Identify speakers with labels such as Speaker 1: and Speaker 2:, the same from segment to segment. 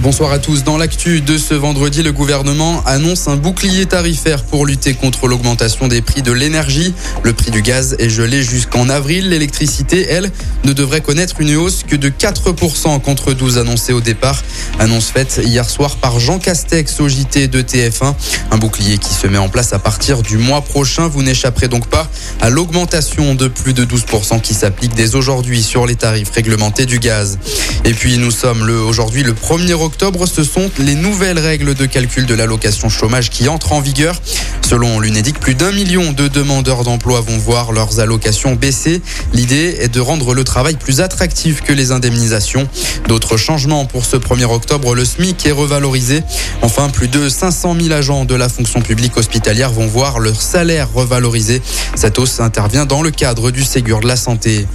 Speaker 1: Bonsoir à tous. Dans l'actu de ce vendredi, le gouvernement annonce un bouclier tarifaire pour lutter contre l'augmentation des prix de l'énergie. Le prix du gaz est gelé jusqu'en avril. L'électricité, elle, ne devrait connaître une hausse que de 4% contre 12 annoncés au départ. Annonce faite hier soir par Jean Castex au JT de TF1. Un bouclier qui se met en place à partir du mois prochain. Vous n'échapperez donc pas à l'augmentation de plus de 12% qui s'applique dès aujourd'hui sur les tarifs réglementés du gaz. Et puis nous sommes le, aujourd'hui le 1er octobre. Ce sont les nouvelles règles de calcul de l'allocation chômage qui entrent en vigueur. Selon l'UNEDIC, plus d'un million de demandeurs d'emploi vont voir leurs allocations baisser. L'idée est de rendre le travail plus attractif que les indemnisations. D'autres changements pour ce 1er octobre, le SMIC est revalorisé. Enfin, plus de 500 000 agents de la fonction publique hospitalière vont voir leur salaire revalorisé. Cette hausse intervient dans le cadre du Ségur de la santé.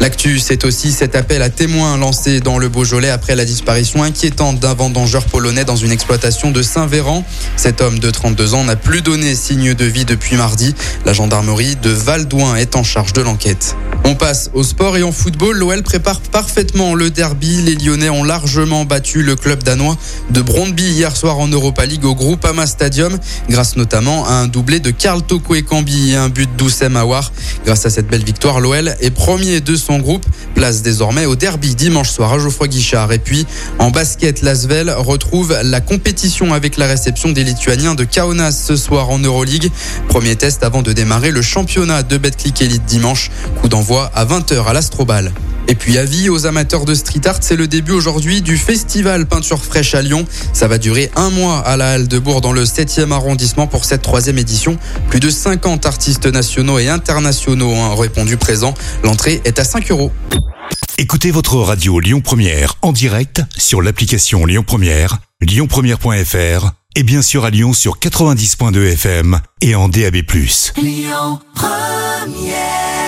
Speaker 1: L'actu, c'est aussi cet appel à témoins lancé dans le Beaujolais après la disparition inquiétante d'un vendangeur polonais dans une exploitation de Saint-Véran. Cet homme de 32 ans n'a plus donné signe de vie depuis mardi. La gendarmerie de Valdouin est en charge de l'enquête. On passe au sport et en football. L'OL prépare parfaitement le derby. Les Lyonnais ont largement battu le club danois de Brondby hier soir en Europa League au Groupama Stadium, grâce notamment à un doublé de Karl Toko et et un but d'Oussem Aouar. Grâce à cette belle victoire, l'OL est premier de son groupe. Place désormais au derby dimanche soir à Geoffroy Guichard. Et puis, en basket, l'Asvel retrouve la compétition avec la réception des Lituaniens de Kaunas ce soir en Euroleague. Premier test avant de démarrer le championnat de Betclic Elite dimanche. Coup d'envoi à 20h à l'Astrobal. Et puis avis aux amateurs de street art, c'est le début aujourd'hui du festival Peinture fraîche à Lyon. Ça va durer un mois à la Halle de Bourg dans le 7e arrondissement pour cette troisième édition. Plus de 50 artistes nationaux et internationaux ont répondu présent. L'entrée est à 5 euros.
Speaker 2: Écoutez votre radio Lyon Première en direct sur l'application Lyon Première, lyonpremière.fr et bien sûr à Lyon sur 90.2 FM et en DAB+. Lyon Première